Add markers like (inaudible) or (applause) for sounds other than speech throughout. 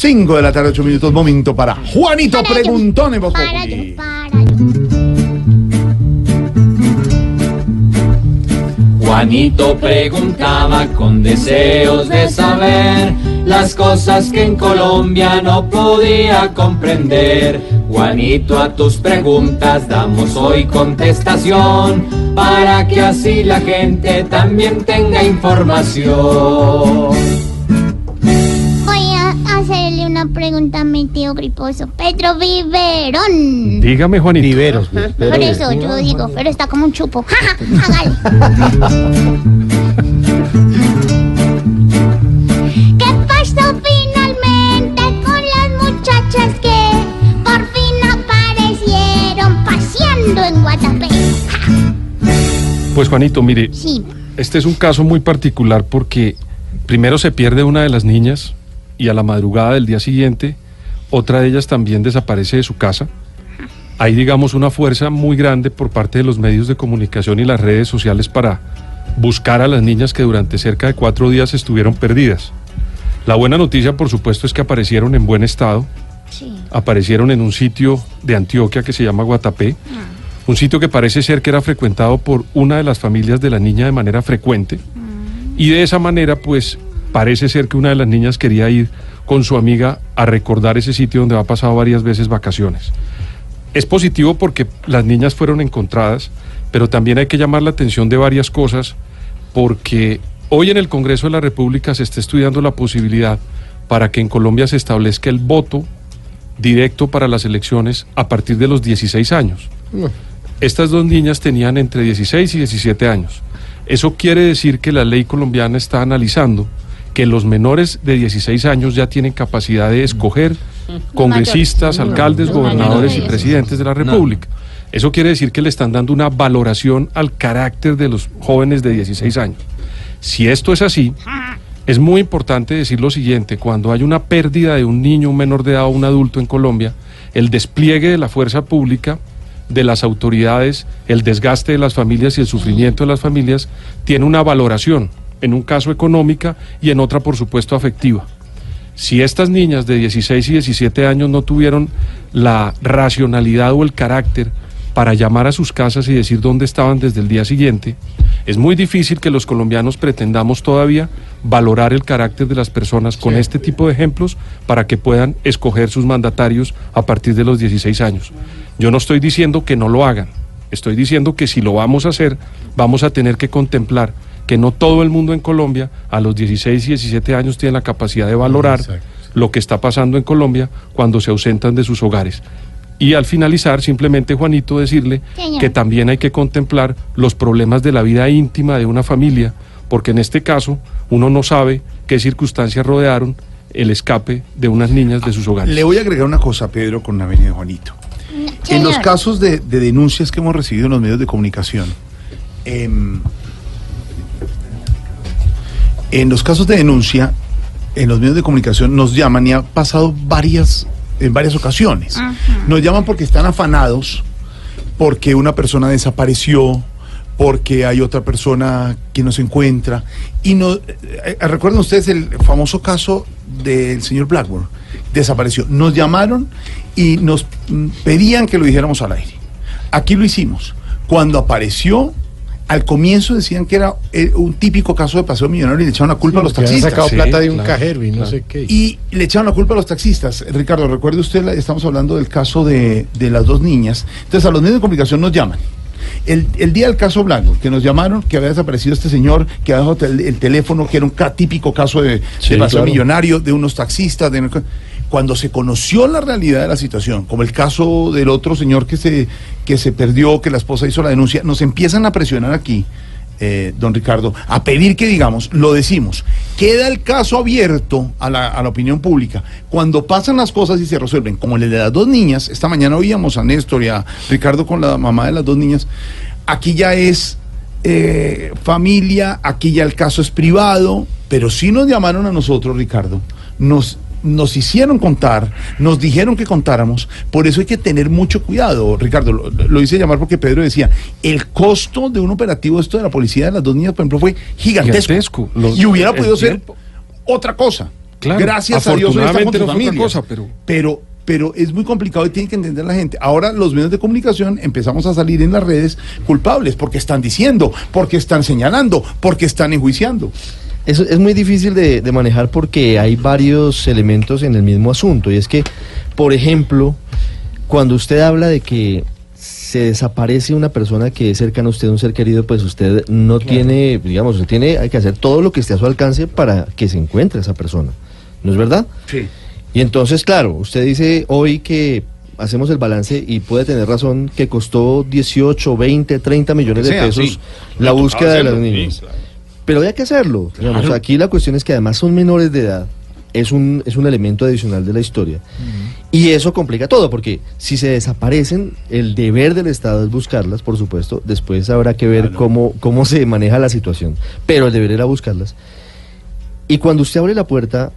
5 de la tarde, 8 minutos, momento para Juanito Para yo, Preguntón en Voz Para Populi. yo, para yo. Juanito preguntaba con deseos de saber las cosas que en Colombia no podía comprender. Juanito, a tus preguntas damos hoy contestación para que así la gente también tenga información. Una pregunta a mi tío griposo, Pedro Viverón. Dígame, Juanito. Viveros, pues, Por eso yo digo, pero está como un chupo. (laughs) Hágale. ¿Qué pasó finalmente con las muchachas que por fin aparecieron paseando en Guatapé? Pues Juanito, mire, Sí, este es un caso muy particular porque primero se pierde una de las niñas y a la madrugada del día siguiente otra de ellas también desaparece de su casa. Hay, digamos, una fuerza muy grande por parte de los medios de comunicación y las redes sociales para buscar a las niñas que durante cerca de cuatro días estuvieron perdidas. La buena noticia, por supuesto, es que aparecieron en buen estado, sí. aparecieron en un sitio de Antioquia que se llama Guatapé, un sitio que parece ser que era frecuentado por una de las familias de la niña de manera frecuente, y de esa manera, pues, parece ser que una de las niñas quería ir con su amiga a recordar ese sitio donde ha pasado varias veces vacaciones. Es positivo porque las niñas fueron encontradas, pero también hay que llamar la atención de varias cosas, porque hoy en el Congreso de la República se está estudiando la posibilidad para que en Colombia se establezca el voto directo para las elecciones a partir de los 16 años. Estas dos niñas tenían entre 16 y 17 años. Eso quiere decir que la ley colombiana está analizando que los menores de 16 años ya tienen capacidad de escoger congresistas, alcaldes, gobernadores y presidentes de la República. Eso quiere decir que le están dando una valoración al carácter de los jóvenes de 16 años. Si esto es así, es muy importante decir lo siguiente, cuando hay una pérdida de un niño, un menor de edad o un adulto en Colombia, el despliegue de la fuerza pública, de las autoridades, el desgaste de las familias y el sufrimiento de las familias tiene una valoración, en un caso económica y en otra, por supuesto, afectiva. Si estas niñas de 16 y 17 años no tuvieron la racionalidad o el carácter para llamar a sus casas y decir dónde estaban desde el día siguiente, es muy difícil que los colombianos pretendamos todavía valorar el carácter de las personas con este tipo de ejemplos para que puedan escoger sus mandatarios a partir de los 16 años. Yo no estoy diciendo que no lo hagan, estoy diciendo que si lo vamos a hacer, vamos a tener que contemplar que no todo el mundo en Colombia a los 16 y 17 años tiene la capacidad de valorar Exacto. lo que está pasando en Colombia cuando se ausentan de sus hogares. Y al finalizar, simplemente Juanito decirle Señor. que también hay que contemplar los problemas de la vida íntima de una familia, porque en este caso uno no sabe qué circunstancias rodearon el escape de unas niñas de sus hogares. Le voy a agregar una cosa, Pedro, con la venida de Juanito. En los casos de, de denuncias que hemos recibido en los medios de comunicación, em, en los casos de denuncia, en los medios de comunicación nos llaman y ha pasado varias, en varias ocasiones. Ajá. Nos llaman porque están afanados, porque una persona desapareció, porque hay otra persona que no se encuentra. Y no, eh, recuerden ustedes el famoso caso del señor Blackburn. Desapareció. Nos llamaron y nos pedían que lo dijéramos al aire. Aquí lo hicimos. Cuando apareció, al comienzo decían que era eh, un típico caso de paseo millonario y le echaron la culpa a los taxistas. sacado Sí, plata de un claro, cajero y no claro. sé qué. Y le echaron la culpa a los taxistas. Ricardo, recuerde usted, estamos hablando del caso de, de las dos niñas. Entonces a los medios de comunicación nos llaman. El, el día del caso Blanco, que nos llamaron, que había desaparecido este señor, que había dejado el, el teléfono, que era un típico caso de, Sí, de paseo claro. millonario, de unos taxistas. de- cuando se conoció la realidad de la situación, como el caso del otro señor que se, que se perdió, que la esposa hizo la denuncia, nos empiezan a presionar aquí eh, don Ricardo, a pedir que digamos, lo decimos, queda el caso abierto a la, a la opinión pública. Cuando pasan las cosas y se resuelven, como el de las dos niñas, esta mañana oíamos a Néstor y a Ricardo con la mamá de las dos niñas, aquí ya es eh, familia, aquí ya el caso es privado, pero sí nos llamaron a nosotros, Ricardo, nos nos hicieron contar, nos dijeron que contáramos, por eso hay que tener mucho cuidado, Ricardo, lo, lo hice llamar porque Pedro decía, el costo de un operativo esto de la policía de las dos niñas, por ejemplo, fue gigantesco, Gigantesco. Los- y hubiera podido ser otra cosa. Claro, Gracias a Dios hoy está con no otra cosa, pero- pero pero es muy complicado y tiene que entender la gente. Ahora los medios de comunicación empezamos a salir en las redes culpables porque están diciendo, porque están señalando, porque están enjuiciando. Eso es muy difícil de, de manejar porque hay varios elementos en el mismo asunto. Y es que, por ejemplo, cuando usted habla de que se desaparece una persona que es cercana a usted, un ser querido, pues usted no tiene, digamos, usted tiene, hay que hacer todo lo que esté a su alcance para que se encuentre esa persona. ¿No es verdad? Sí. Y entonces, claro, usted dice hoy que hacemos el balance y puede tener razón que costó 18, 20, 30 millones de sea, pesos sí. la búsqueda de los hacerlo, sí, claro. Pero había que hacerlo. digamos. Aquí la cuestión es que además son menores de edad. Es un, es un elemento adicional de la historia. Y eso complica todo, porque si se desaparecen, el deber del Estado es buscarlas, por supuesto. Después habrá que ver cómo, cómo se maneja la situación. Pero el deber era buscarlas. Y cuando usted abre la puerta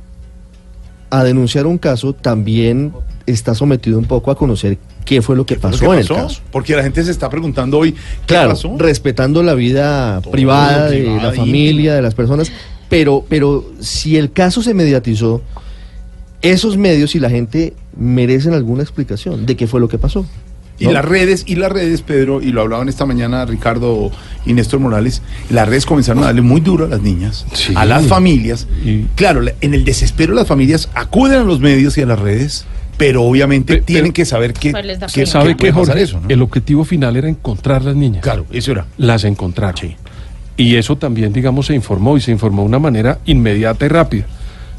a denunciar un caso, también está sometido un poco a conocer qué fue lo que ¿Qué fue lo pasó en el caso. Porque la gente se está preguntando hoy, ¿qué Claro, pasó? respetando la vida Todo privada de la familia, de las personas, pero, pero si el caso se mediatizó, esos medios y la gente merecen alguna explicación de qué fue lo que pasó. Y ¿no? las redes, y las redes, Pedro, y lo hablaban esta mañana Ricardo y Néstor Morales, las redes comenzaron a darle muy duro a las niñas, Sí. a las familias. Claro, la- en el desespero las familias acuden a los medios y a las redes, pero obviamente tienen pero- que saber que, que-. ¿Sabe que pasar Jorge? eso, ¿no? El objetivo final era encontrar las niñas. Claro, eso era. Las encontraron. Sí. Y eso también, digamos, se informó y se informó de una manera inmediata y rápida.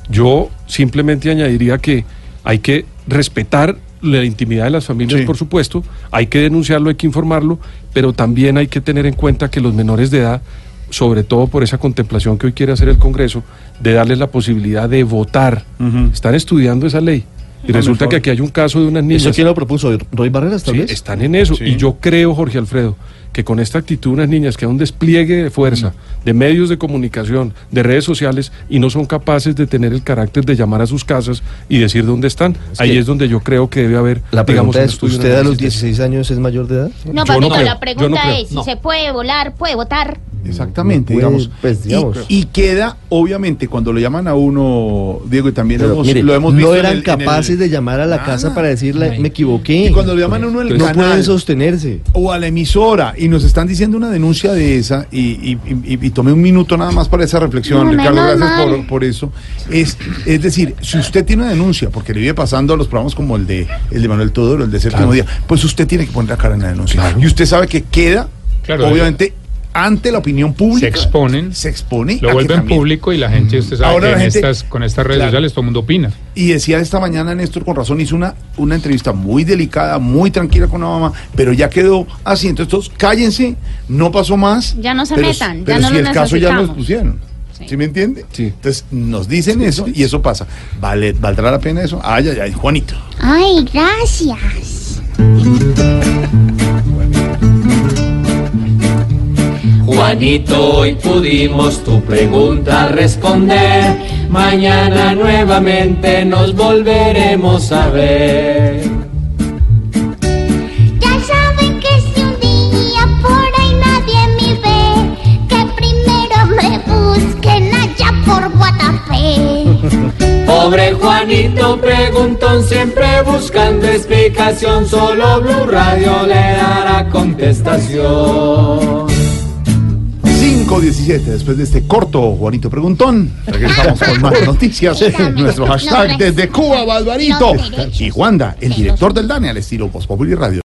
Yo simplemente añadiría que hay que respetar la intimidad de las familias, Sí. por supuesto, hay que denunciarlo, hay que informarlo, pero también hay que tener en cuenta que los menores de edad, sobre todo por esa contemplación que hoy quiere hacer el Congreso, de darles la posibilidad de votar, están estudiando esa ley. Y No, resulta que aquí hay un caso de unas ¿Eso niñas quién lo propuso? ¿Roy Barreras, tal Sí, vez? están en eso. Sí. Y yo creo, Jorge Alfredo, que con esta actitud unas niñas que hay un despliegue de fuerza, Mm. de medios de comunicación, de redes sociales, y no son capaces de tener el carácter de llamar a sus casas y decir dónde están, Es ahí que es donde yo creo que debe haber, La digamos, es, un ¿usted a los análisis de- 16 años es mayor de edad? No, Yo no papito, creo, la yo no pregunta es si se puede volar, puede votar. Exactamente, No puede, digamos. pues, Y- digamos. Y, queda, obviamente, cuando lo llaman a uno, Diego, y también lo Pero, hemos, mire, lo hemos visto. no en eran el- en el- capaces de llamar a la Nada. casa para decirle, Ay. me equivoqué. Y cuando lo llaman a uno el no canal. pueden sostenerse. o a la emisora y nos están diciendo una denuncia de esa y, y, y- y tomé un minuto nada más para esa reflexión, No, Ricardo, gracias por, por eso. Es, es decir, si usted tiene una denuncia, porque le vive pasando a los programas como el de el de Manuel Todoro, el de Séptimo Claro. Día, pues usted tiene que poner la cara en la denuncia. Claro. Y usted sabe que queda, Claro, obviamente, ante la opinión pública. Se exponen, Se expone. lo vuelven también- público y la gente, usted sabe Ahora que en gente- estas, con estas redes Claro. sociales todo el mundo opina. Y decía esta mañana Néstor con razón, hizo una, una entrevista muy delicada, muy tranquila con la mamá, pero ya quedó así. Entonces, todos, cállense, no pasó más. Ya no se pero, metan, ya pero no si lo el caso ya nos pusieron. Sí. Sí. me entiende? Sí. Entonces nos dicen eso y eso pasa. Vale, ¿Valdrá la pena eso? Ay, ay, ay, Juanito. Ay, gracias. Juanito, hoy pudimos tu pregunta responder. Mañana nuevamente nos volveremos a ver. Ya saben que si un día por ahí nadie me ve, que primero me busquen allá por Guatapé. (laughs) Pobre Juanito preguntón, siempre buscando explicación. Solo Blue Radio le dará contestación. 5.17, después de este corto Juanito Preguntón, regresamos con más (laughs) noticias. Nuestro hashtag desde Cuba, Barbarito. Y Juanda, el director del DANE al estilo Populi Radio.